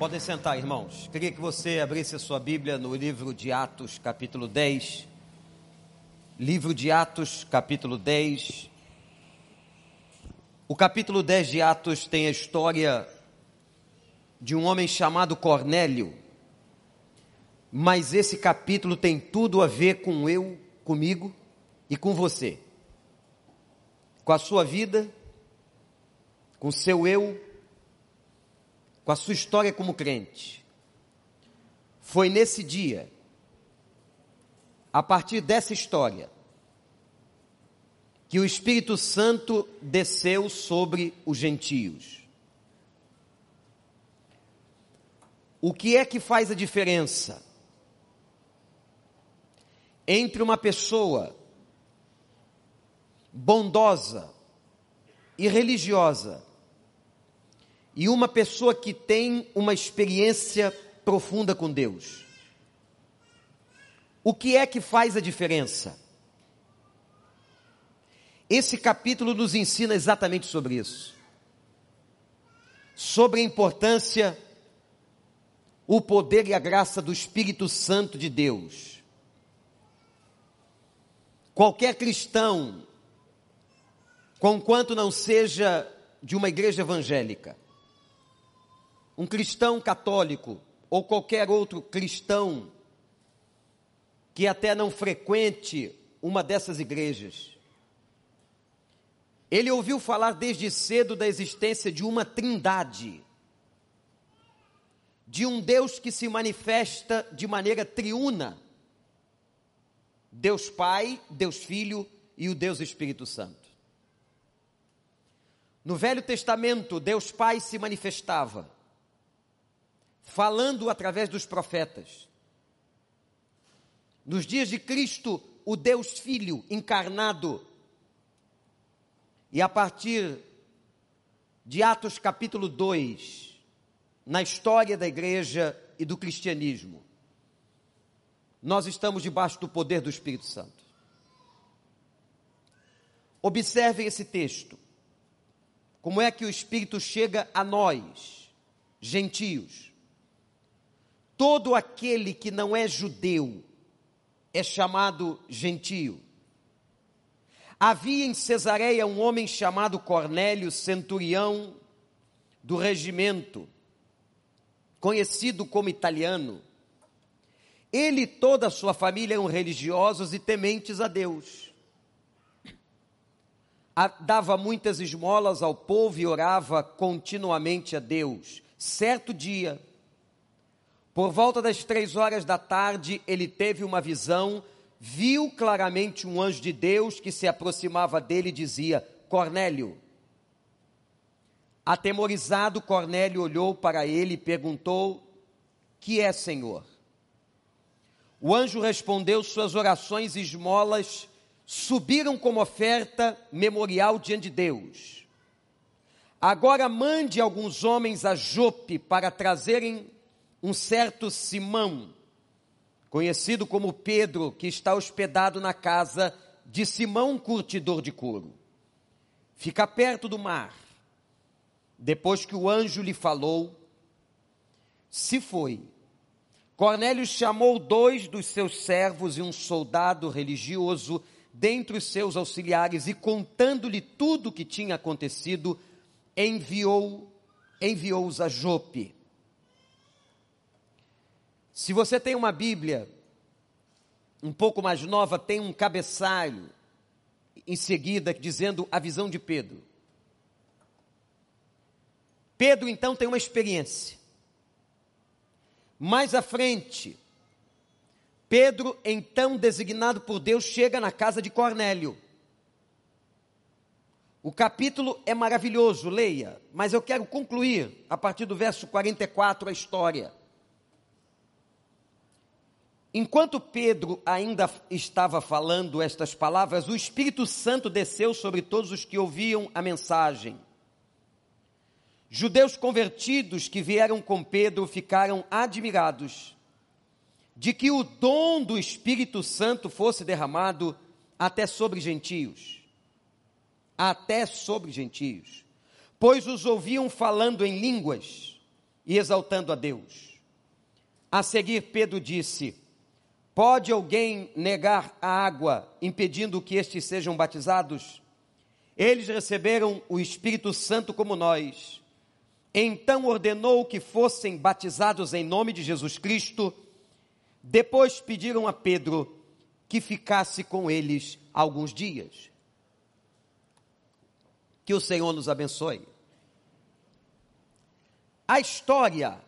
Podem sentar, irmãos. Queria que você abrisse a sua Bíblia no livro de Atos, capítulo 10. Livro de Atos, capítulo 10. O capítulo 10 de Atos tem a história de um homem chamado Cornélio. Mas esse capítulo tem tudo a ver com eu, comigo e com você. Com a sua vida, com o seu eu, com a sua história como crente. Foi nesse dia, a partir dessa história, que o Espírito Santo desceu sobre os gentios. O que é que faz a diferença entre uma pessoa bondosa e religiosa e uma pessoa que tem uma experiência profunda com Deus. O que é que faz a diferença? Esse capítulo nos ensina exatamente sobre isso. Sobre a importância, o poder e a graça do Espírito Santo de Deus. Qualquer cristão, conquanto não seja de uma igreja evangélica, um cristão católico ou qualquer outro cristão que até não frequente uma dessas igrejas, ele ouviu falar desde cedo da existência de uma trindade, de um Deus que se manifesta de maneira triuna: Deus Pai, Deus Filho e o Deus Espírito Santo. No Velho Testamento, Deus Pai se manifestava falando através dos profetas. Nos dias de Cristo, o Deus Filho encarnado. E a partir de Atos capítulo 2, na história da igreja e do cristianismo, nós estamos debaixo do poder do Espírito Santo. Observem esse texto. Como é que o Espírito chega a nós, gentios? Todo aquele que não é judeu é chamado gentio. Havia em Cesareia um homem chamado Cornélio, centurião do regimento, conhecido como italiano. Ele e toda a sua família eram religiosos e tementes a Deus. Dava muitas esmolas ao povo e orava continuamente a Deus. Certo dia, por volta das três horas da tarde, ele teve uma visão, viu claramente um anjo de Deus que se aproximava dele e dizia: Cornélio. Atemorizado, Cornélio olhou para ele e perguntou: Que é, Senhor? O anjo respondeu: Suas orações e esmolas subiram como oferta memorial diante de Deus. Agora mande alguns homens a Jope para trazerem um certo Simão, conhecido como Pedro, que está hospedado na casa de Simão, curtidor de couro. Fica perto do mar. Depois que o anjo lhe falou, se foi. Cornélio chamou dois dos seus servos e um soldado religioso dentre os seus auxiliares e contando-lhe tudo o que tinha acontecido, enviou enviou-os a Jope. Se você tem uma Bíblia um pouco mais nova, tem um cabeçalho em seguida dizendo a visão de Pedro. Pedro então tem uma experiência. Mais à frente, Pedro, então designado por Deus, chega na casa de Cornélio. O capítulo é maravilhoso, leia, mas eu quero concluir a partir do verso 44 a história. Enquanto Pedro ainda estava falando estas palavras, o Espírito Santo desceu sobre todos os que ouviam a mensagem. Judeus convertidos que vieram com Pedro ficaram admirados de que o dom do Espírito Santo fosse derramado até sobre gentios. Até sobre gentios. Pois os ouviam falando em línguas e exaltando a Deus. A seguir, Pedro disse: Pode alguém negar a água, impedindo que estes sejam batizados? Eles receberam o Espírito Santo como nós. Então ordenou que fossem batizados em nome de Jesus Cristo. Depois pediram a Pedro que ficasse com eles alguns dias. Que o Senhor nos abençoe. A história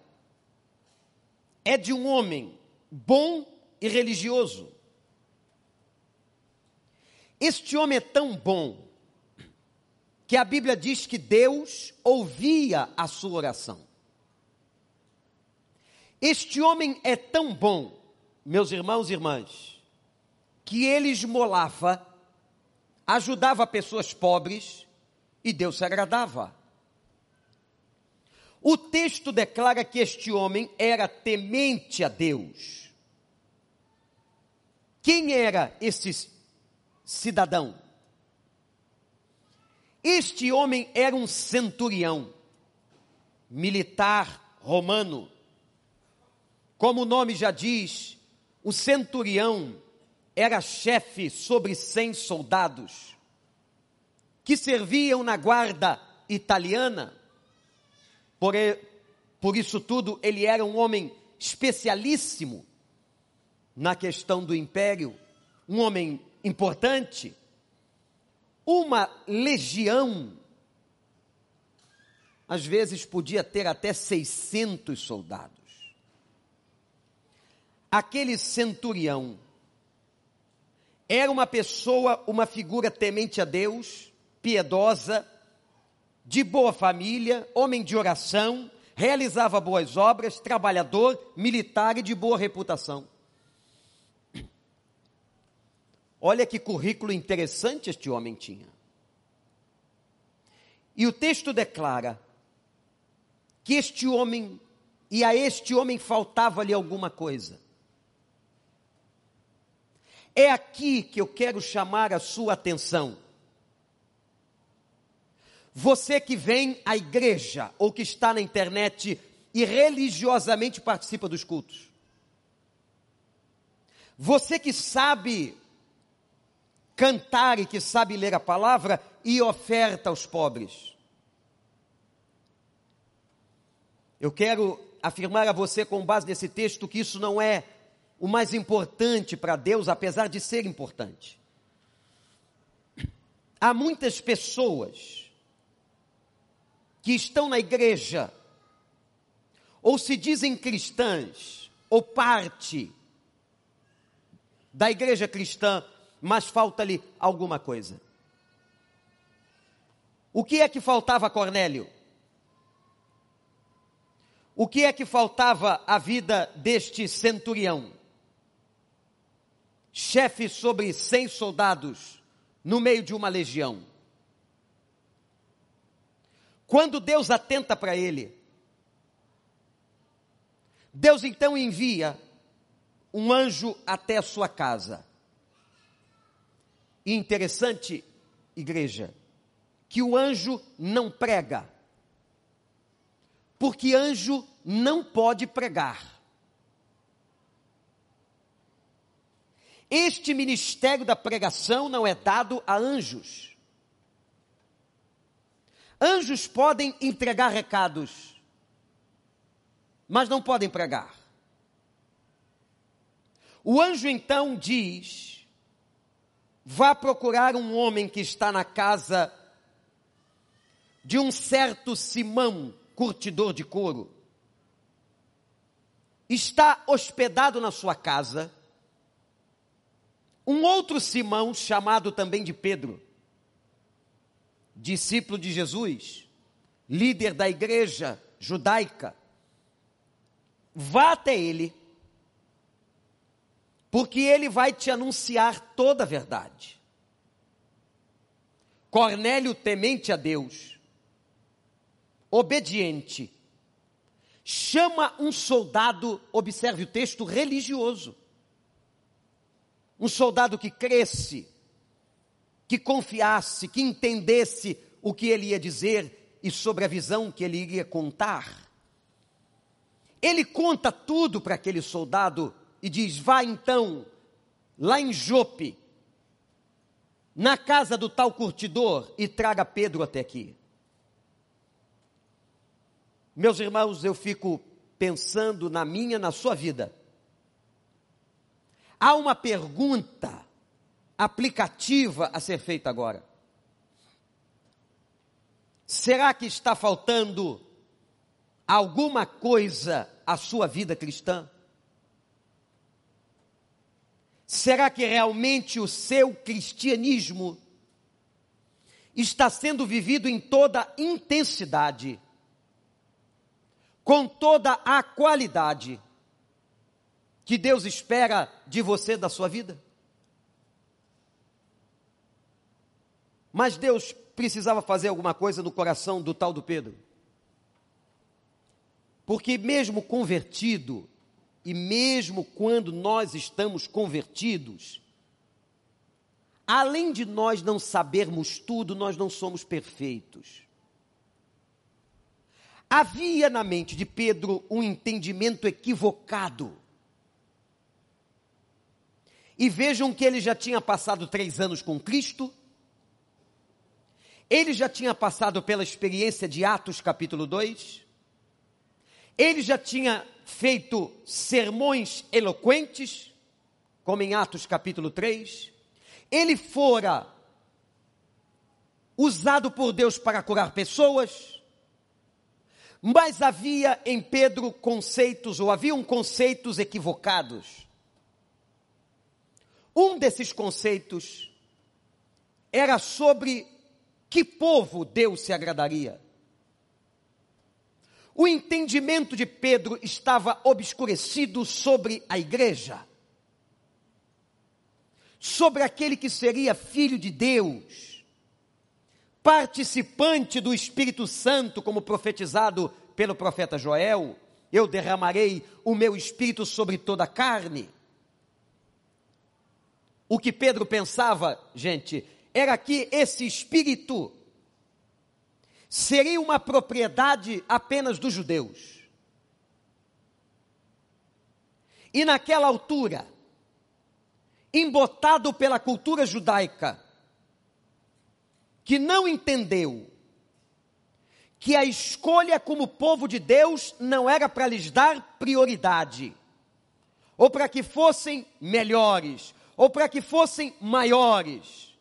é de um homem bom e religioso. Este homem é tão bom que a Bíblia diz que Deus ouvia a sua oração. Este homem é tão bom, meus irmãos e irmãs, que ele esmolava, ajudava pessoas pobres e Deus se agradava. O texto declara que este homem era temente a Deus. Quem era esse cidadão? Este homem era um centurião, militar romano. Como o nome já diz, o centurião era chefe sobre cem soldados que serviam na guarda italiana por, por isso tudo, ele era um homem especialíssimo na questão do império, um homem importante. Uma legião, às vezes, podia ter até 600 soldados. Aquele centurião era uma pessoa, uma figura temente a Deus, piedosa, de boa família, homem de oração, realizava boas obras, trabalhador, militar e de boa reputação. Olha que currículo interessante este homem tinha. E o texto declara que este homem, e a este homem faltava-lhe alguma coisa. É aqui que eu quero chamar a sua atenção. Você que vem à igreja ou que está na internet e religiosamente participa dos cultos. Você que sabe cantar e que sabe ler a palavra e oferta aos pobres. Eu quero afirmar a você, com base nesse texto, que isso não é o mais importante para Deus, apesar de ser importante. Há muitas pessoas que estão na igreja, ou se dizem cristãs, ou parte da igreja cristã, mas falta-lhe alguma coisa. O que é que faltava a Cornélio? O que é que faltava à vida deste centurião? Chefe sobre cem soldados no meio de uma legião. Quando Deus atenta para ele, Deus então envia um anjo até a sua casa. E interessante, igreja, que o anjo não prega. Porque anjo não pode pregar. Este ministério da pregação não é dado a anjos. Anjos podem entregar recados, mas não podem pregar. O anjo então diz: vá procurar um homem que está na casa de um certo Simão, curtidor de couro. Está hospedado na sua casa um outro Simão, chamado também de Pedro discípulo de Jesus, líder da igreja judaica, vá até ele, porque ele vai te anunciar toda a verdade. Cornélio, temente a Deus, obediente, chama um soldado, observe o texto, religioso. Um soldado que cresce, que confiasse, que entendesse o que ele ia dizer e sobre a visão que ele iria contar. Ele conta tudo para aquele soldado e diz: Vá então, lá em Jope, na casa do tal curtidor, e traga Pedro até aqui. Meus irmãos, eu fico pensando na minha, na sua vida. Há uma pergunta aplicativa a ser feita agora. Será que está faltando alguma coisa à sua vida cristã? Será que realmente o seu cristianismo está sendo vivido em toda intensidade, com toda a qualidade que Deus espera de você, da sua vida? Mas Deus precisava fazer alguma coisa no coração do tal do Pedro. Porque mesmo convertido, e mesmo quando nós estamos convertidos, além de nós não sabermos tudo, nós não somos perfeitos. Havia na mente de Pedro um entendimento equivocado. E vejam que ele já tinha passado três anos com Cristo, ele já tinha passado pela experiência de Atos capítulo 2, ele já tinha feito sermões eloquentes, como em Atos capítulo 3, ele fora usado por Deus para curar pessoas, mas havia em Pedro conceitos, ou haviam conceitos equivocados. Um desses conceitos era sobre que povo Deus se agradaria? O entendimento de Pedro estava obscurecido sobre a igreja, sobre aquele que seria filho de Deus, participante do Espírito Santo, como profetizado pelo profeta Joel: Eu derramarei o meu espírito sobre toda a carne. O que Pedro pensava, gente, era que esse espírito seria uma propriedade apenas dos judeus. E naquela altura, embotado pela cultura judaica, que não entendeu que a escolha como povo de Deus não era para lhes dar prioridade, ou para que fossem melhores, ou para que fossem maiores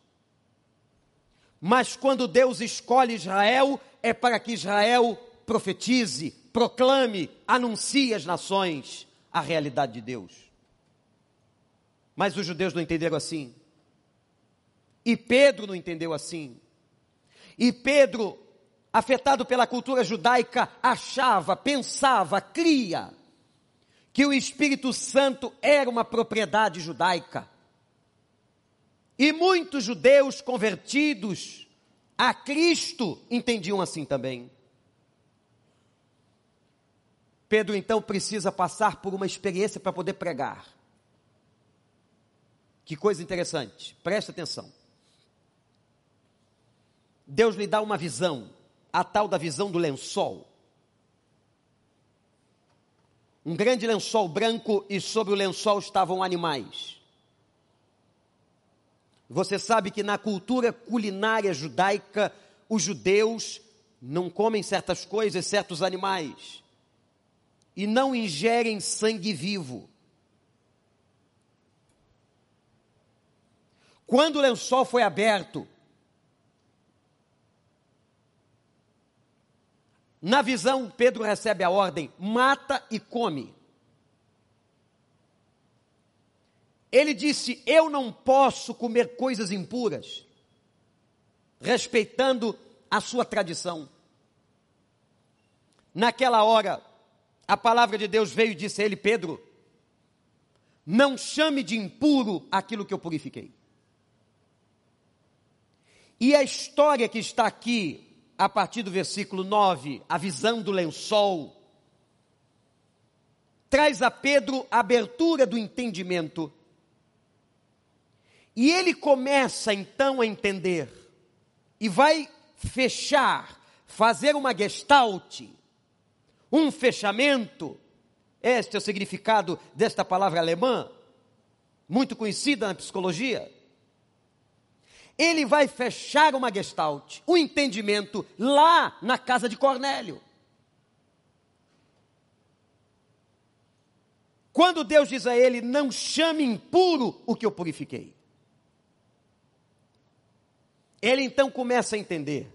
mas quando Deus escolhe Israel, é para que Israel profetize, proclame, anuncie às nações a realidade de Deus. Mas os judeus não entenderam assim. E Pedro não entendeu assim. E Pedro, afetado pela cultura judaica, achava, pensava, cria que o Espírito Santo era uma propriedade judaica. E muitos judeus convertidos a Cristo entendiam assim também. Pedro então precisa passar por uma experiência para poder pregar. Que coisa interessante, preste atenção. Deus lhe dá uma visão, a tal da visão do lençol. Um grande lençol branco e sobre o lençol estavam animais. Você sabe que na cultura culinária judaica, os judeus não comem certas coisas, certos animais, e não ingerem sangue vivo. Quando o lençol foi aberto, na visão, Pedro recebe a ordem: mata e come. Ele disse: Eu não posso comer coisas impuras, respeitando a sua tradição. Naquela hora, a palavra de Deus veio e disse a ele: Pedro, não chame de impuro aquilo que eu purifiquei. E a história que está aqui, a partir do versículo 9, a visão do lençol, traz a Pedro a abertura do entendimento e ele começa então a entender e vai fechar, fazer uma gestalt, um fechamento Este é o significado desta palavra alemã, muito conhecida na psicologia. Ele vai fechar uma gestalt, um entendimento lá na casa de Cornélio. Quando Deus diz a ele: Não chame impuro o que eu purifiquei. Ele então começa a entender.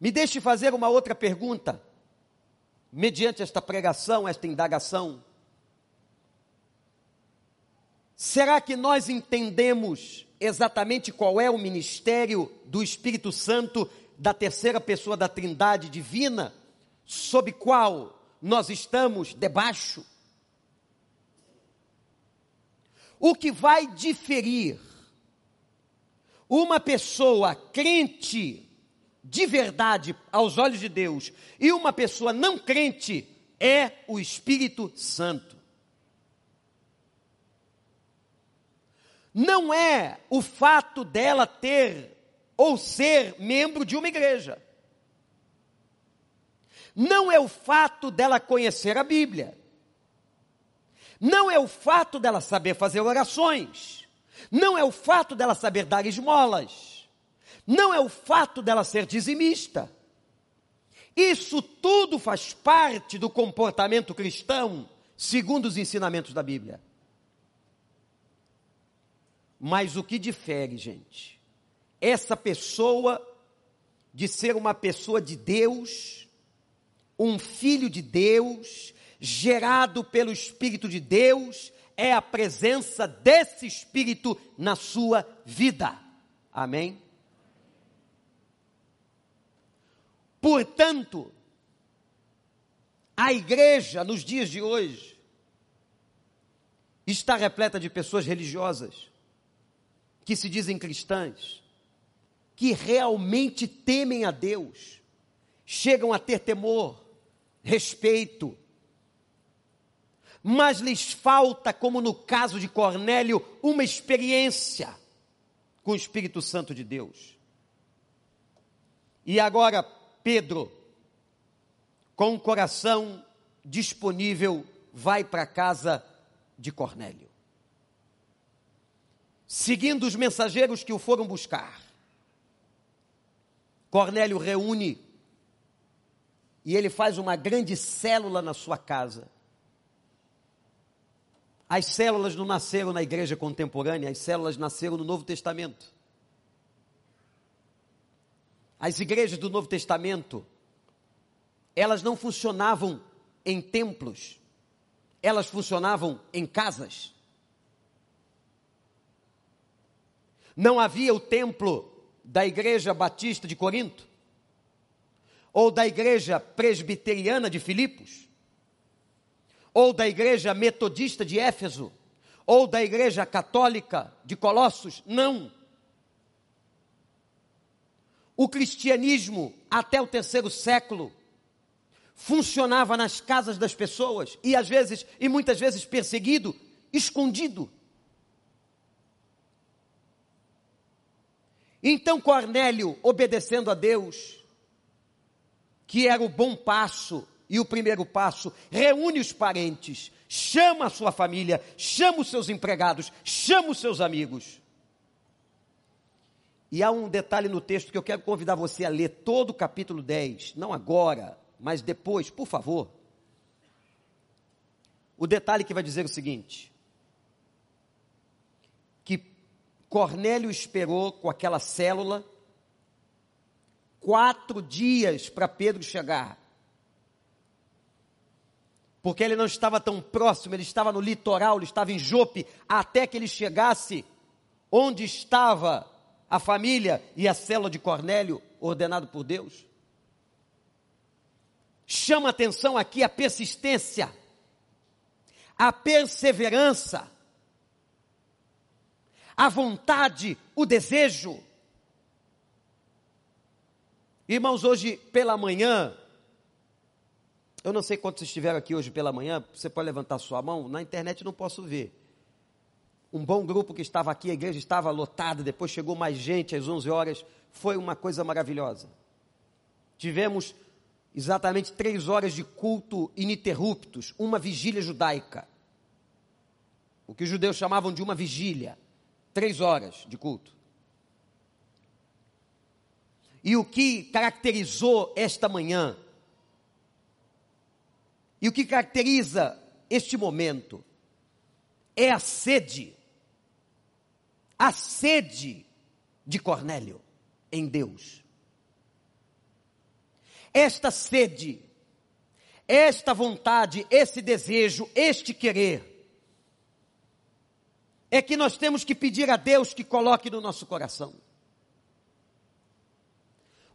Me deixe fazer uma outra pergunta, mediante esta pregação, esta indagação. Será que nós entendemos exatamente qual é o ministério do Espírito Santo, da terceira pessoa da Trindade divina, sob qual nós estamos debaixo? O que vai diferir uma pessoa crente de verdade aos olhos de Deus e uma pessoa não crente é o Espírito Santo. Não é o fato dela ter ou ser membro de uma igreja. Não é o fato dela conhecer a Bíblia. Não é o fato dela saber fazer orações. Não é o fato dela saber dar esmolas. Não é o fato dela ser dizimista. Isso tudo faz parte do comportamento cristão, segundo os ensinamentos da Bíblia. Mas o que difere, gente? Essa pessoa de ser uma pessoa de Deus, um filho de Deus, gerado pelo Espírito de Deus, é a presença desse Espírito na sua vida. Amém? Portanto, a igreja nos dias de hoje está repleta de pessoas religiosas que se dizem cristãs, que realmente temem a Deus, chegam a ter temor, respeito, mas lhes falta, como no caso de Cornélio, uma experiência com o Espírito Santo de Deus. E agora, Pedro, com o coração disponível, vai para a casa de Cornélio. Seguindo os mensageiros que o foram buscar, Cornélio reúne e ele faz uma grande célula na sua casa. As células não nasceram na igreja contemporânea, as células nasceram no Novo Testamento. As igrejas do Novo Testamento, elas não funcionavam em templos, elas funcionavam em casas. Não havia o templo da igreja batista de Corinto, ou da igreja presbiteriana de Filipos, ou da igreja metodista de Éfeso, ou da igreja católica de Colossos. Não. O cristianismo, até o terceiro século, funcionava nas casas das pessoas e às vezes, e muitas vezes perseguido, escondido. Então Cornélio, obedecendo a Deus, que era o bom passo, e o primeiro passo, reúne os parentes, chama a sua família, chama os seus empregados, chama os seus amigos. E há um detalhe no texto que eu quero convidar você a ler todo o capítulo 10, não agora, mas depois, por favor. O detalhe que vai dizer o seguinte: que Cornélio esperou com aquela célula quatro dias para Pedro chegar porque ele não estava tão próximo, ele estava no litoral, ele estava em Jope, até que ele chegasse onde estava a família e a célula de Cornélio, ordenado por Deus. Chama atenção aqui a persistência, a perseverança, a vontade, o desejo. Irmãos, hoje pela manhã, eu não sei quantos estiveram aqui hoje pela manhã, você pode levantar sua mão, na internet não posso ver. Um bom grupo que estava aqui, a igreja estava lotada, depois chegou mais gente às 11 horas, foi uma coisa maravilhosa. Tivemos exatamente três horas de culto ininterruptos, uma vigília judaica. O que os judeus chamavam de uma vigília. Três horas de culto. E o que caracterizou esta manhã, e o que caracteriza este momento, é a sede, a sede de Cornélio em Deus. Esta sede, esta vontade, esse desejo, este querer, é que nós temos que pedir a Deus que coloque no nosso coração.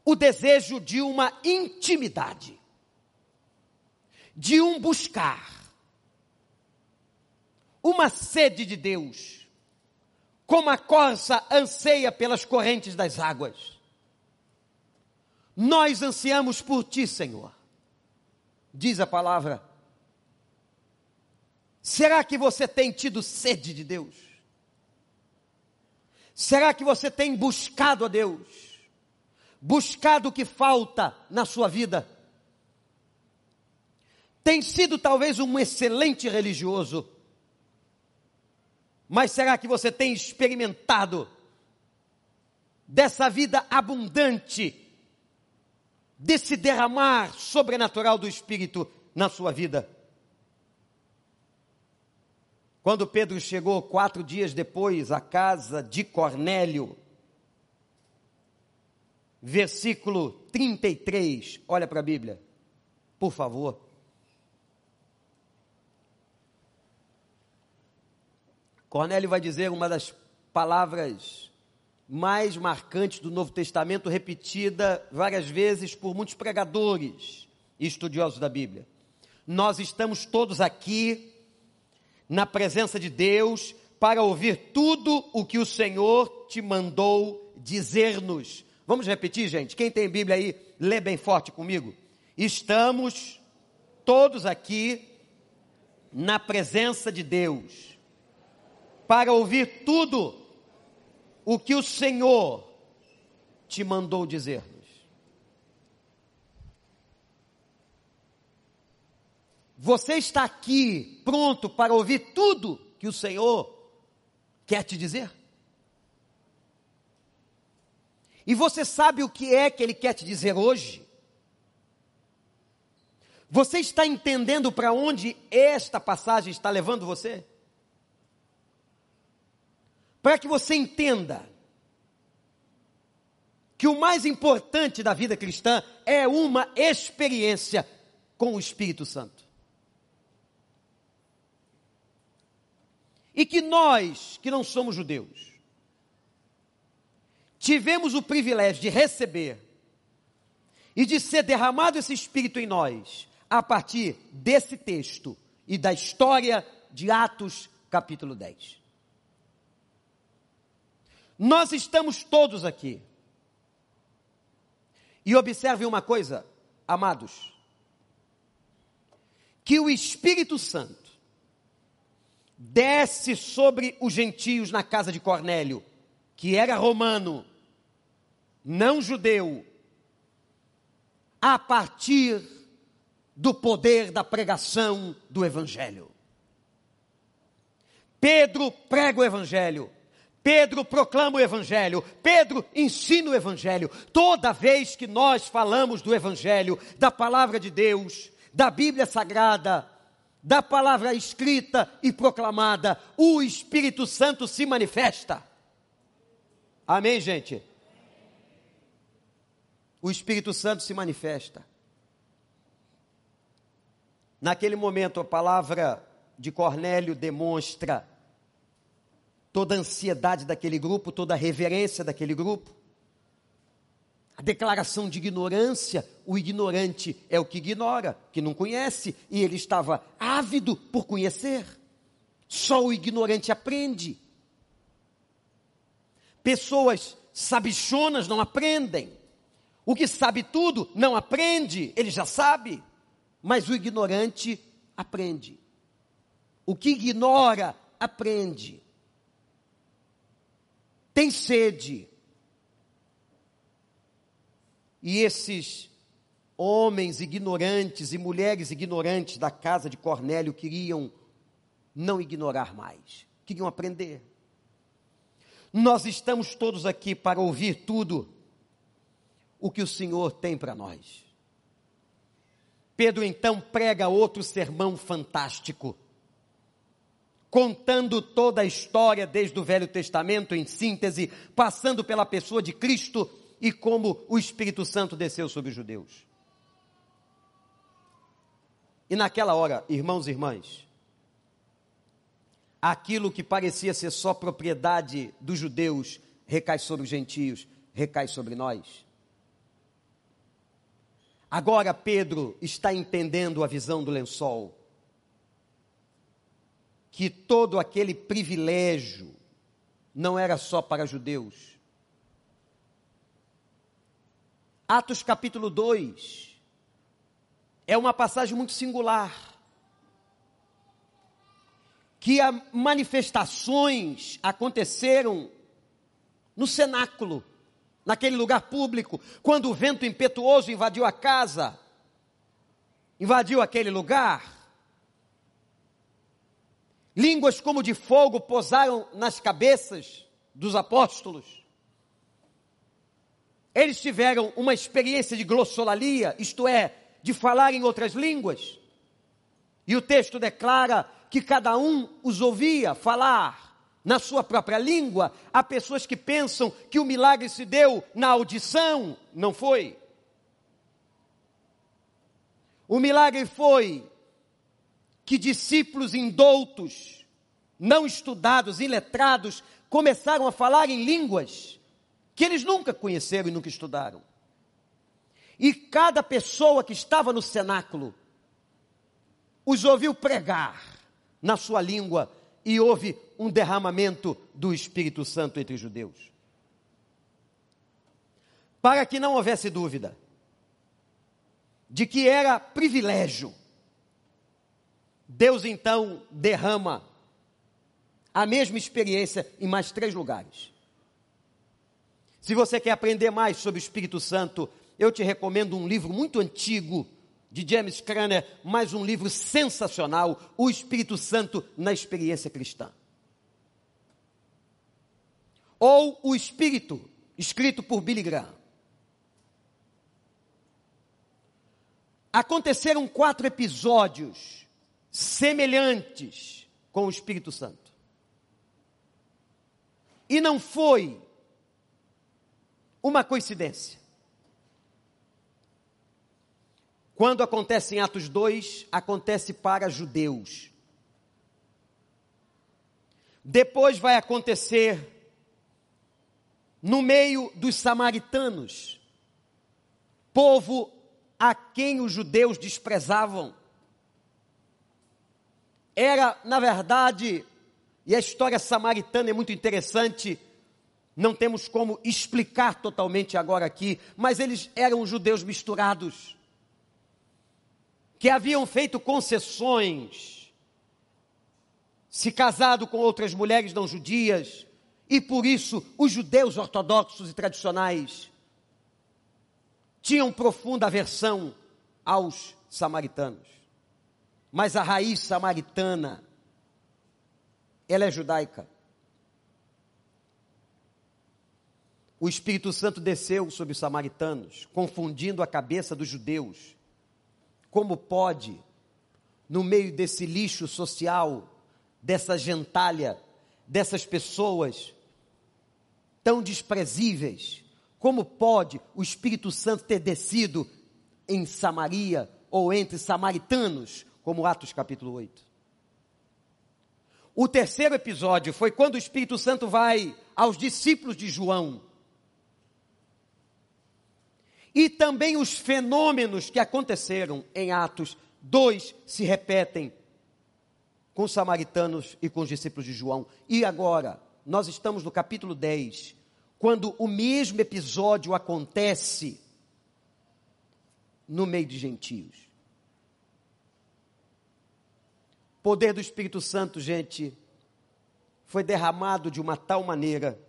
O desejo de uma intimidade, de um buscar, uma sede de Deus, como a corça anseia pelas correntes das águas. Nós ansiamos por ti, Senhor, diz a palavra. Será que você tem tido sede de Deus? Será que você tem buscado a Deus? buscado o que falta na sua vida. Tem sido talvez um excelente religioso, mas será que você tem experimentado dessa vida abundante, desse derramar sobrenatural do Espírito na sua vida? Quando Pedro chegou quatro dias depois à casa de Cornélio, versículo 33. Olha para a Bíblia, por favor. Cornélio vai dizer uma das palavras mais marcantes do Novo Testamento, repetida várias vezes por muitos pregadores e estudiosos da Bíblia. Nós estamos todos aqui na presença de Deus para ouvir tudo o que o Senhor te mandou dizer-nos. Vamos repetir, gente? Quem tem Bíblia aí, lê bem forte comigo. Estamos todos aqui na presença de Deus para ouvir tudo o que o Senhor te mandou dizer-nos. Você está aqui pronto para ouvir tudo que o Senhor quer te dizer? E você sabe o que é que ele quer te dizer hoje? Você está entendendo para onde esta passagem está levando você? Para que você entenda que o mais importante da vida cristã é uma experiência com o Espírito Santo. E que nós, que não somos judeus, tivemos o privilégio de receber e de ser derramado esse Espírito em nós, a partir desse texto e da história de Atos, capítulo 10. Nós estamos todos aqui. E observe uma coisa, amados, que o Espírito Santo desce sobre os gentios na casa de Cornélio, que era romano, não judeu, a partir do poder da pregação do Evangelho. Pedro prega o Evangelho. Pedro proclama o Evangelho, Pedro ensina o Evangelho. Toda vez que nós falamos do Evangelho, da palavra de Deus, da Bíblia Sagrada, da palavra escrita e proclamada, o Espírito Santo se manifesta. Amém, gente? o Espírito Santo se manifesta. Naquele momento, a palavra de Cornélio demonstra toda a ansiedade daquele grupo, toda a reverência daquele grupo. A declaração de ignorância, o ignorante é o que ignora, que não conhece, e ele estava ávido por conhecer. Só o ignorante aprende. Pessoas sabichonas não aprendem. O que sabe tudo não aprende, ele já sabe, mas o ignorante aprende. O que ignora, aprende. Tem sede. E esses homens ignorantes e mulheres ignorantes da casa de Cornélio queriam não ignorar mais, queriam aprender. Nós estamos todos aqui para ouvir tudo o que o Senhor tem para nós. Pedro então prega outro sermão fantástico, contando toda a história desde o Velho Testamento, em síntese, passando pela pessoa de Cristo e como o Espírito Santo desceu sobre os judeus. E naquela hora, irmãos e irmãs, aquilo que parecia ser só propriedade dos judeus recai sobre os gentios, recai sobre nós. Agora Pedro está entendendo a visão do lençol. Que todo aquele privilégio não era só para judeus. Atos capítulo 2 é uma passagem muito singular. Que manifestações aconteceram no cenáculo naquele lugar público, quando o vento impetuoso invadiu a casa, invadiu aquele lugar. Línguas como de fogo pousaram nas cabeças dos apóstolos. Eles tiveram uma experiência de glossolalia, isto é, de falar em outras línguas. E o texto declara que cada um os ouvia falar na sua própria língua. Há pessoas que pensam que o milagre se deu na audição, não foi. O milagre foi que discípulos indoutos, não estudados, iletrados, começaram a falar em línguas que eles nunca conheceram e nunca estudaram. E cada pessoa que estava no cenáculo os ouviu pregar na sua língua e houve um derramamento do Espírito Santo entre os judeus. Para que não houvesse dúvida de que era privilégio, Deus então derrama a mesma experiência em mais três lugares. Se você quer aprender mais sobre o Espírito Santo, eu te recomendo um livro muito antigo de James Cranner, mais um livro sensacional, O Espírito Santo na Experiência Cristã. Ou O Espírito, escrito por Billy Graham. Aconteceram quatro episódios semelhantes com o Espírito Santo. E não foi uma coincidência. Quando acontece em Atos 2, acontece para judeus. Depois vai acontecer no meio dos samaritanos, povo a quem os judeus desprezavam. Era, na verdade, e a história samaritana é muito interessante, não temos como explicar totalmente agora aqui, mas eles eram judeus misturados que haviam feito concessões, se casado com outras mulheres não judias, e por isso os judeus ortodoxos e tradicionais tinham profunda aversão aos samaritanos. Mas a raiz samaritana, ela é judaica. O Espírito Santo desceu sobre os samaritanos, confundindo a cabeça dos judeus como pode, no meio desse lixo social, dessa gentalha, dessas pessoas tão desprezíveis, como pode o Espírito Santo ter descido em Samaria ou entre samaritanos, como Atos capítulo 8? O terceiro episódio foi quando o Espírito Santo vai aos discípulos de João e também os fenômenos que aconteceram em Atos 2 se repetem com os samaritanos e com os discípulos de João. E agora, nós estamos no capítulo 10, quando o mesmo episódio acontece no meio de gentios. O poder do Espírito Santo, gente, foi derramado de uma tal maneira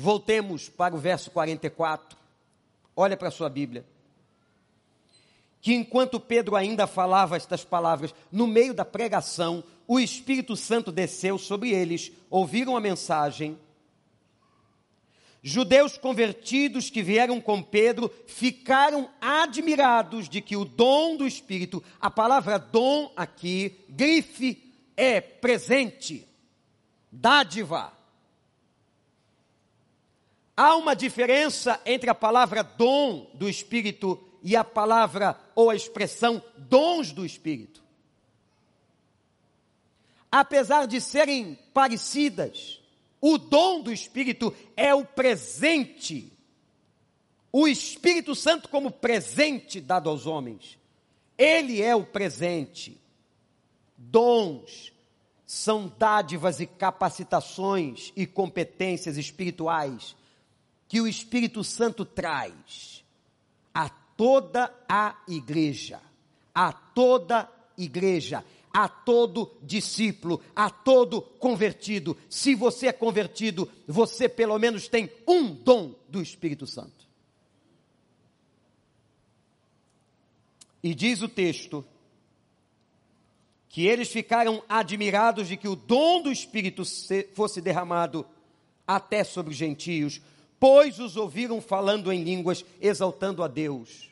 Voltemos para o verso 44. olha para a sua Bíblia, que enquanto Pedro ainda falava estas palavras, no meio da pregação, o Espírito Santo desceu sobre eles, ouviram a mensagem. Judeus convertidos que vieram com Pedro ficaram admirados de que o dom do Espírito, a palavra dom aqui, grife, é presente, dádiva. Há uma diferença entre a palavra dom do Espírito e a palavra ou a expressão dons do Espírito. Apesar de serem parecidas, o dom do Espírito é o presente, o Espírito Santo como presente dado aos homens. Ele é o presente. Dons são dádivas e capacitações e competências espirituais que o Espírito Santo traz a toda a igreja, a toda igreja, a todo discípulo, a todo convertido. Se você é convertido, você pelo menos tem um dom do Espírito Santo. E diz o texto que eles ficaram admirados de que o dom do Espírito fosse derramado até sobre os gentios, pois os ouviram falando em línguas, exaltando a Deus.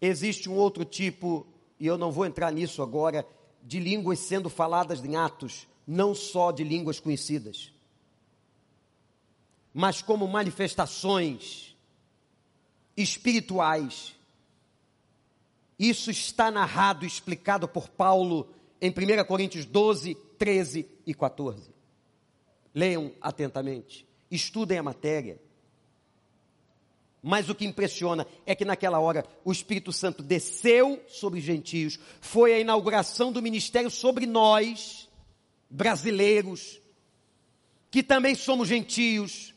Existe um outro tipo, e eu não vou entrar nisso agora, de línguas sendo faladas em atos, não só de línguas conhecidas, mas como manifestações espirituais. Isso está narrado, explicado por Paulo em 1 Coríntios 12, 13 e 14. Leiam atentamente estudem a matéria. Mas o que impressiona é que naquela hora o Espírito Santo desceu sobre os gentios, foi a inauguração do ministério sobre nós, brasileiros, que também somos gentios.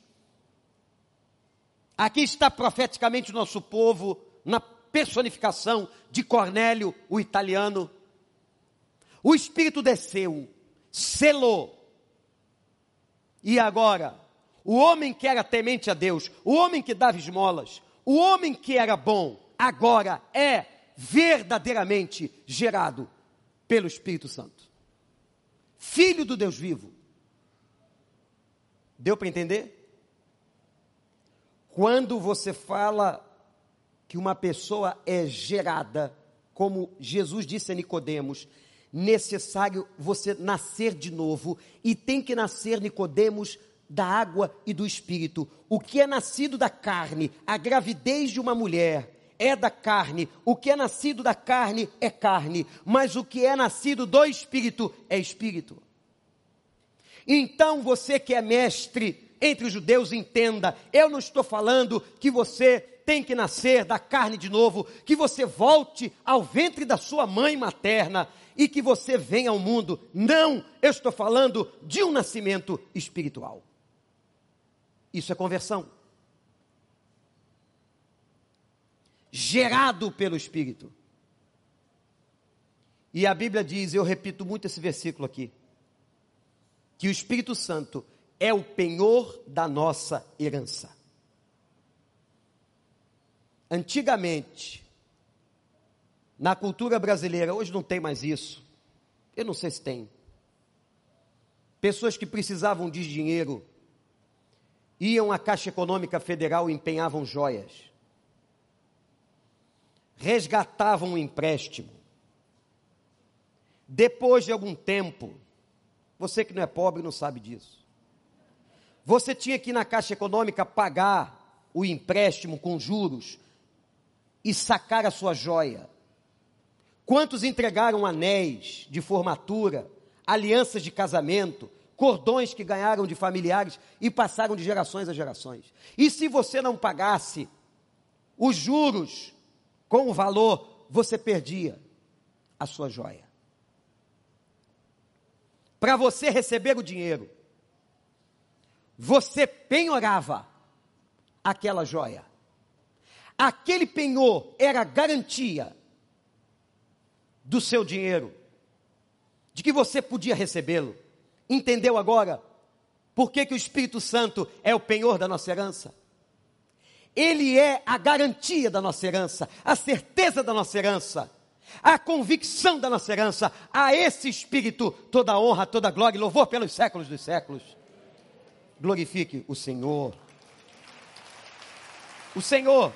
Aqui está profeticamente o nosso povo, na personificação de Cornélio, o italiano. O Espírito desceu, selou, e agora o homem que era temente a Deus, o homem que dava esmolas, o homem que era bom, agora é verdadeiramente gerado pelo Espírito Santo. Filho do Deus vivo. Deu para entender? Quando você fala que uma pessoa é gerada, como Jesus disse a Nicodemos, necessário você nascer de novo e tem que nascer Nicodemos da água e do espírito. O que é nascido da carne, a gravidez de uma mulher, é da carne. O que é nascido da carne é carne. Mas o que é nascido do espírito é espírito. Então você que é mestre entre os judeus, entenda: eu não estou falando que você tem que nascer da carne de novo, que você volte ao ventre da sua mãe materna e que você venha ao mundo. Não, eu estou falando de um nascimento espiritual. Isso é conversão. Gerado pelo Espírito. E a Bíblia diz, eu repito muito esse versículo aqui, que o Espírito Santo é o penhor da nossa herança. Antigamente, na cultura brasileira, hoje não tem mais isso, eu não sei se tem. Pessoas que precisavam de dinheiro iam à Caixa Econômica Federal e empenhavam joias, resgatavam um empréstimo. Depois de algum tempo, você que não é pobre não sabe disso. Você tinha que ir na Caixa Econômica pagar o empréstimo com juros e sacar a sua joia. Quantos entregaram anéis de formatura, alianças de casamento, cordões que ganharam de familiares e passaram de gerações a gerações. E se você não pagasse os juros com o valor, você perdia a sua joia. Para você receber o dinheiro, você penhorava aquela joia. Aquele penhor era garantia do seu dinheiro, de que você podia recebê-lo. Entendeu agora? Por que, que o Espírito Santo é o penhor da nossa herança? Ele é a garantia da nossa herança, a certeza da nossa herança, a convicção da nossa herança. A esse Espírito toda honra, toda glória e louvor pelos séculos dos séculos. Glorifique o Senhor. O Senhor.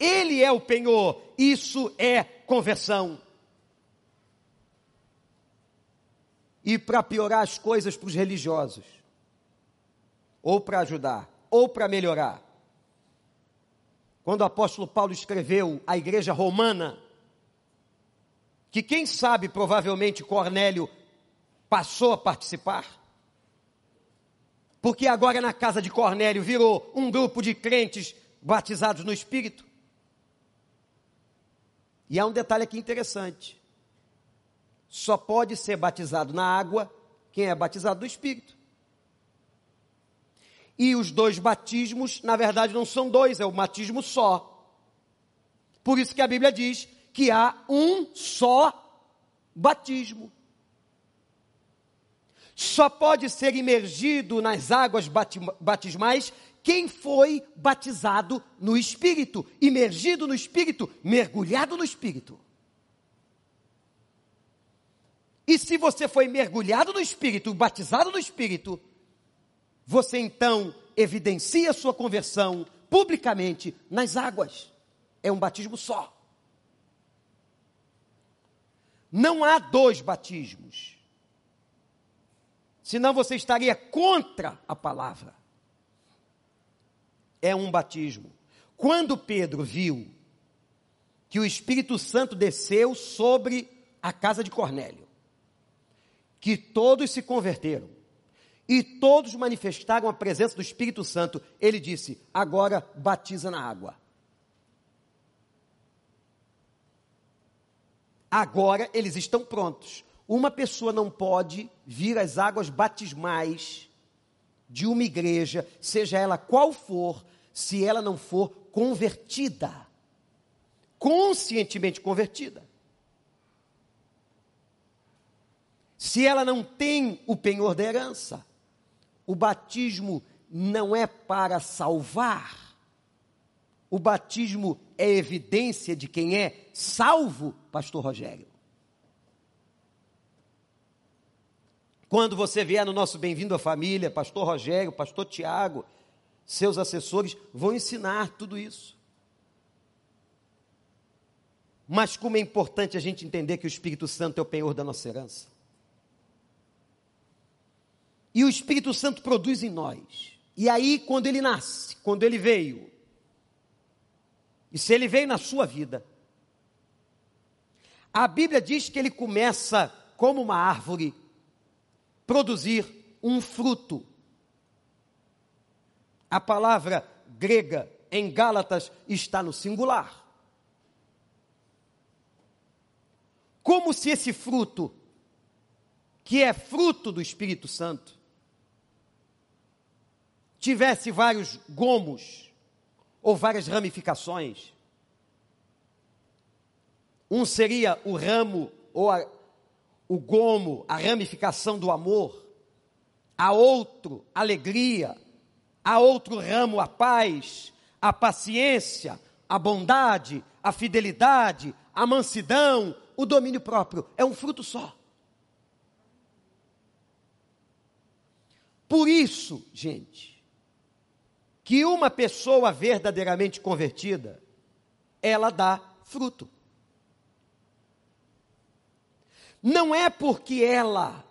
Ele é o penhor. Isso é conversão. E para piorar as coisas para os religiosos, ou para ajudar, ou para melhorar. Quando o apóstolo Paulo escreveu à igreja romana, que quem sabe provavelmente Cornélio passou a participar, porque agora na casa de Cornélio virou um grupo de crentes batizados no Espírito. E há um detalhe aqui interessante: só pode ser batizado na água quem é batizado do Espírito. E os dois batismos, na verdade, não são dois, é o batismo só. Por isso que a Bíblia diz que há um só batismo. Só pode ser imergido nas águas batismais quem foi batizado no Espírito, imergido no Espírito, mergulhado no Espírito. E se você foi mergulhado no Espírito, batizado no Espírito, você então evidencia sua conversão publicamente nas águas. É um batismo só. Não há dois batismos. Senão você estaria contra a palavra. É um batismo. Quando Pedro viu que o Espírito Santo desceu sobre a casa de Cornélio, que todos se converteram, e todos manifestaram a presença do Espírito Santo. Ele disse: agora batiza na água. Agora eles estão prontos. Uma pessoa não pode vir às águas batismais de uma igreja, seja ela qual for, se ela não for convertida, conscientemente convertida. Se ela não tem o penhor da herança, o batismo não é para salvar. O batismo é evidência de quem é salvo, Pastor Rogério. Quando você vier no nosso Bem-vindo à Família, Pastor Rogério, Pastor Tiago, seus assessores vão ensinar tudo isso. Mas como é importante a gente entender que o Espírito Santo é o penhor da nossa herança. E o Espírito Santo produz em nós. E aí, quando ele nasce, quando ele veio, e se ele veio na sua vida, a Bíblia diz que ele começa, como uma árvore, produzir um fruto. A palavra grega em Gálatas está no singular. Como se esse fruto, que é fruto do Espírito Santo, tivesse vários gomos ou várias ramificações. Um seria o ramo ou a, o gomo, a ramificação do amor. A outro, alegria. A outro ramo, a paz, a paciência, a bondade, a fidelidade, a mansidão, o domínio próprio. É um fruto só. Por isso, gente, que uma pessoa verdadeiramente convertida, ela dá fruto. Não é porque ela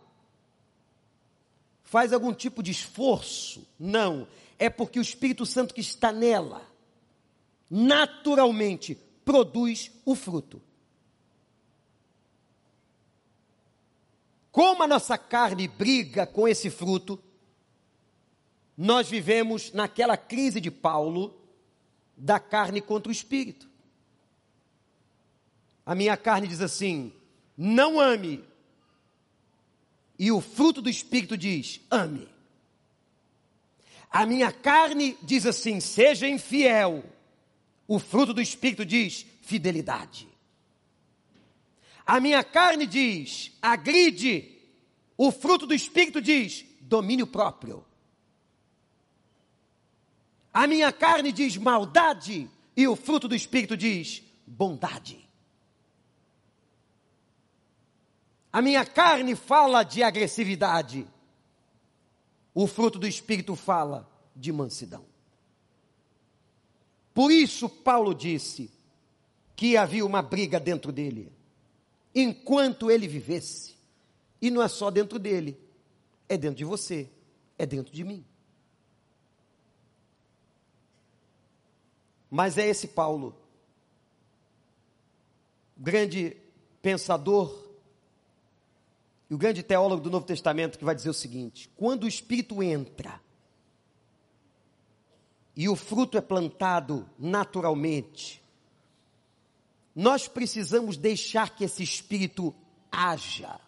faz algum tipo de esforço, não. É porque o Espírito Santo que está nela, naturalmente, produz o fruto. Como a nossa carne briga com esse fruto, nós vivemos naquela crise de Paulo da carne contra o espírito. A minha carne diz assim: não ame. E o fruto do espírito diz: ame. A minha carne diz assim: seja infiel. O fruto do espírito diz: fidelidade. A minha carne diz: agride. O fruto do espírito diz: domínio próprio. A minha carne diz maldade e o fruto do Espírito diz bondade. A minha carne fala de agressividade. O fruto do Espírito fala de mansidão. Por isso, Paulo disse que havia uma briga dentro dele, enquanto ele vivesse. E não é só dentro dele, é dentro de você, é dentro de mim. Mas é esse Paulo, grande pensador e o grande teólogo do Novo Testamento, que vai dizer o seguinte: quando o Espírito entra e o fruto é plantado naturalmente, nós precisamos deixar que esse Espírito haja.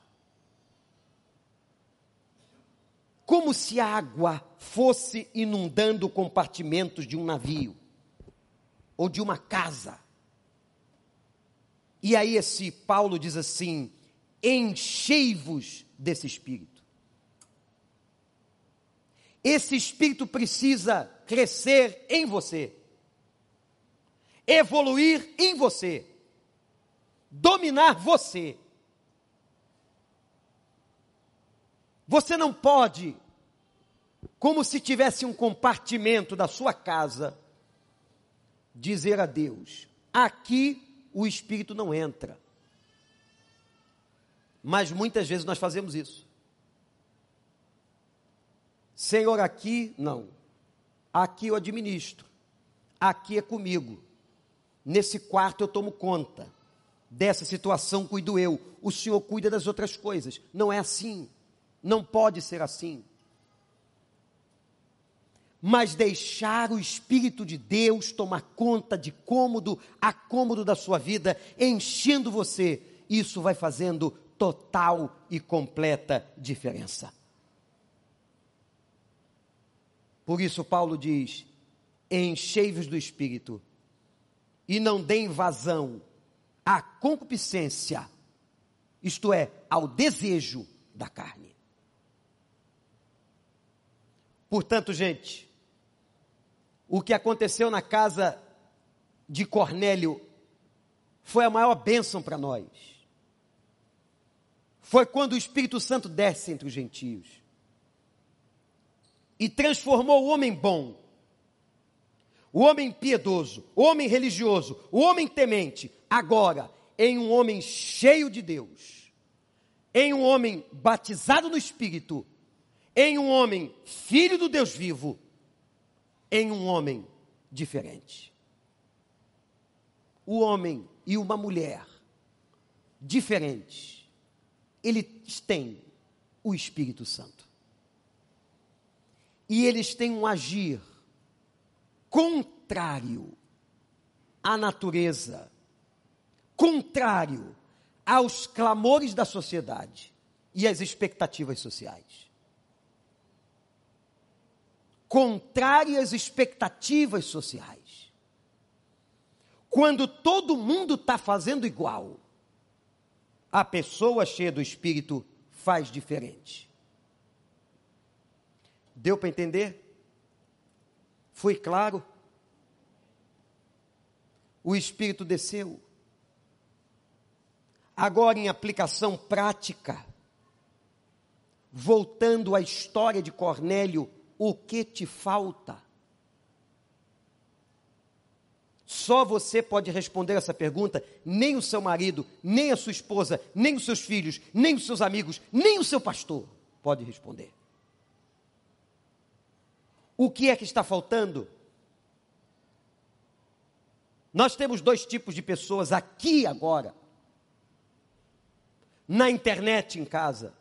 Como se a água fosse inundando compartimentos de um navio ou de uma casa. E aí esse Paulo diz assim: enchei-vos desse espírito. Esse espírito precisa crescer em você, evoluir em você, dominar você. Você não pode, como se tivesse um compartimento da sua casa, dizer a Deus: aqui o Espírito não entra. Mas muitas vezes nós fazemos isso. Senhor, aqui não. Aqui eu administro. Aqui é comigo. Nesse quarto eu tomo conta. Dessa situação cuido eu. O Senhor cuida das outras coisas. Não é assim. Não pode ser assim mas deixar o Espírito de Deus tomar conta de cômodo a cômodo da sua vida, enchendo você, isso vai fazendo total e completa diferença. Por isso, Paulo diz: enchei-vos do Espírito e não deem vazão à concupiscência, isto é, ao desejo da carne. Portanto, gente, o que aconteceu na casa de Cornélio foi a maior bênção para nós. Foi quando o Espírito Santo desce entre os gentios e transformou o homem bom, o homem piedoso, o homem religioso, o homem temente, agora em um homem cheio de Deus, em um homem batizado no Espírito, em um homem filho do Deus vivo em um homem diferente. O homem e uma mulher diferentes, eles têm o Espírito Santo. E eles têm um agir contrário à natureza, contrário aos clamores da sociedade e às expectativas sociais contrárias expectativas sociais. Quando todo mundo está fazendo igual, a pessoa cheia do Espírito faz diferente. Deu para entender? Foi claro? O Espírito desceu. Agora, em aplicação prática, voltando à história de Cornélio o que te falta? Só você pode responder essa pergunta, nem o seu marido, nem a sua esposa, nem os seus filhos, nem os seus amigos, nem o seu pastor pode responder. O que é que está faltando? Nós temos dois tipos de pessoas aqui agora, na internet em casa.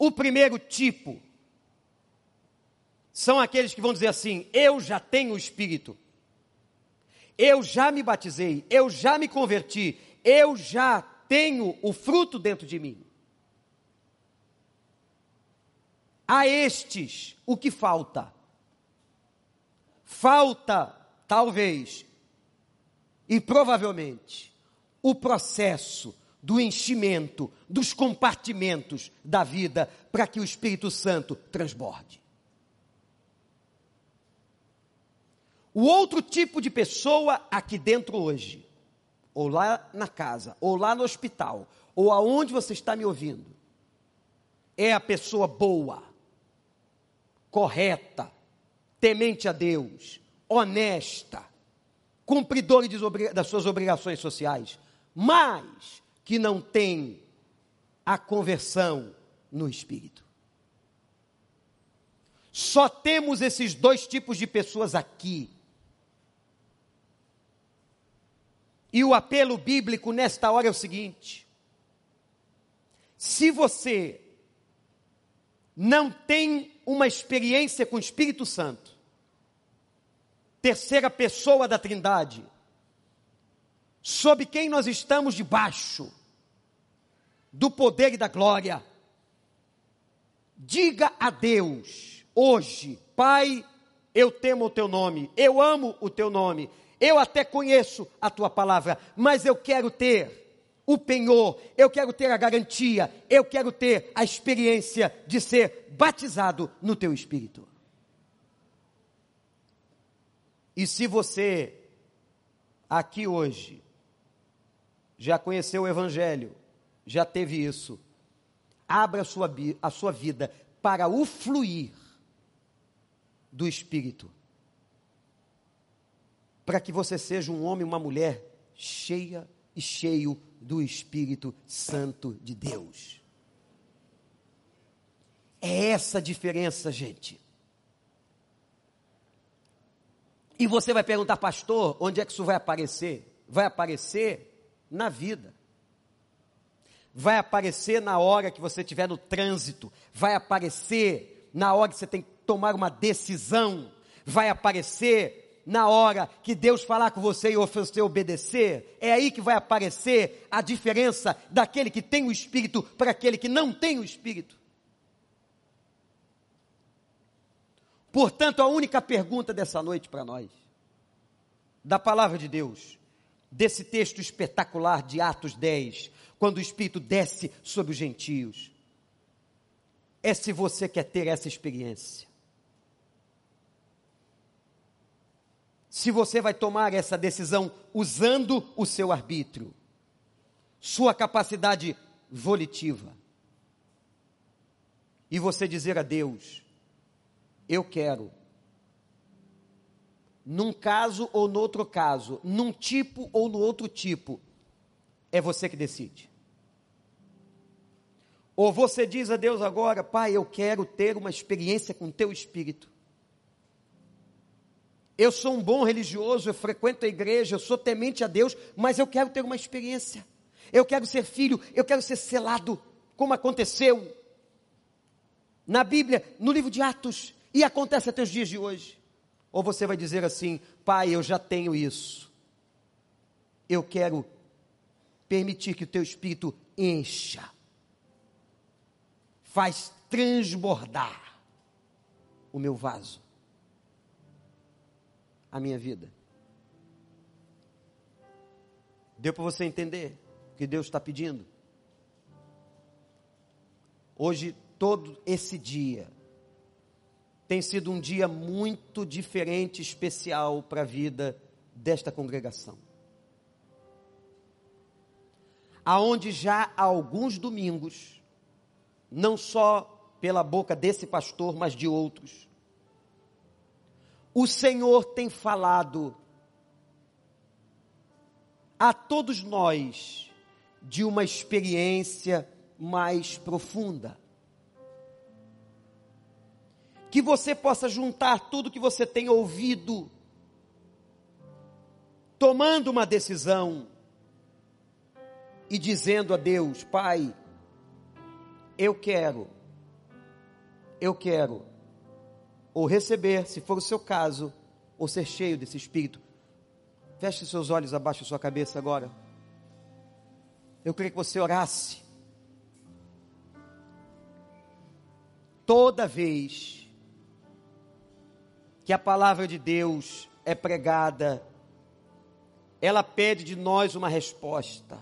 O primeiro tipo são aqueles que vão dizer assim: eu já tenho o Espírito, eu já me batizei, eu já me converti, eu já tenho o fruto dentro de mim. A estes, o que falta? Falta, talvez, e provavelmente, o processo do enchimento, dos compartimentos da vida, para que o Espírito Santo transborde. O outro tipo de pessoa aqui dentro hoje, ou lá na casa, ou lá no hospital, ou aonde você está me ouvindo, é a pessoa boa, correta, temente a Deus, honesta, cumpridora das suas obrigações sociais, mas que não tem a conversão no espírito. Só temos esses dois tipos de pessoas aqui. E o apelo bíblico nesta hora é o seguinte: se você não tem uma experiência com o Espírito Santo, terceira pessoa da Trindade, sob quem nós estamos debaixo do poder e da glória, diga a Deus hoje, Pai, eu temo o teu nome, eu amo o teu nome, eu até conheço a tua palavra, mas eu quero ter o penhor, eu quero ter a garantia, eu quero ter a experiência de ser batizado no teu espírito. E se você aqui hoje já conheceu o evangelho, já teve isso, abra a sua, a sua vida para o fluir do espírito para que você seja um homem, uma mulher cheia e cheio do Espírito Santo de Deus. É essa a diferença, gente. E você vai perguntar, pastor, onde é que isso vai aparecer? Vai aparecer na vida. Vai aparecer na hora que você estiver no trânsito. Vai aparecer na hora que você tem que tomar uma decisão. Vai aparecer na hora que Deus falar com você e você obedecer, é aí que vai aparecer a diferença daquele que tem o Espírito para aquele que não tem o Espírito. Portanto, a única pergunta dessa noite para nós, da palavra de Deus, desse texto espetacular de Atos 10, quando o Espírito desce sobre os gentios, é se você quer ter essa experiência. se você vai tomar essa decisão usando o seu arbítrio, sua capacidade volitiva. E você dizer a Deus: Eu quero, num caso ou no outro caso, num tipo ou no outro tipo, é você que decide. Ou você diz a Deus agora, Pai, eu quero ter uma experiência com teu espírito. Eu sou um bom religioso, eu frequento a igreja, eu sou temente a Deus, mas eu quero ter uma experiência. Eu quero ser filho, eu quero ser selado, como aconteceu na Bíblia, no livro de Atos, e acontece até os dias de hoje. Ou você vai dizer assim: Pai, eu já tenho isso. Eu quero permitir que o teu espírito encha, faz transbordar o meu vaso a minha vida. Deu para você entender o que Deus está pedindo? Hoje, todo esse dia, tem sido um dia muito diferente, especial para a vida desta congregação. Aonde já há alguns domingos, não só pela boca desse pastor, mas de outros, o Senhor tem falado a todos nós de uma experiência mais profunda. Que você possa juntar tudo que você tem ouvido, tomando uma decisão e dizendo a Deus: Pai, eu quero, eu quero ou receber, se for o seu caso, ou ser cheio desse Espírito. Feche seus olhos, abaixe sua cabeça agora. Eu queria que você orasse. Toda vez que a palavra de Deus é pregada, ela pede de nós uma resposta.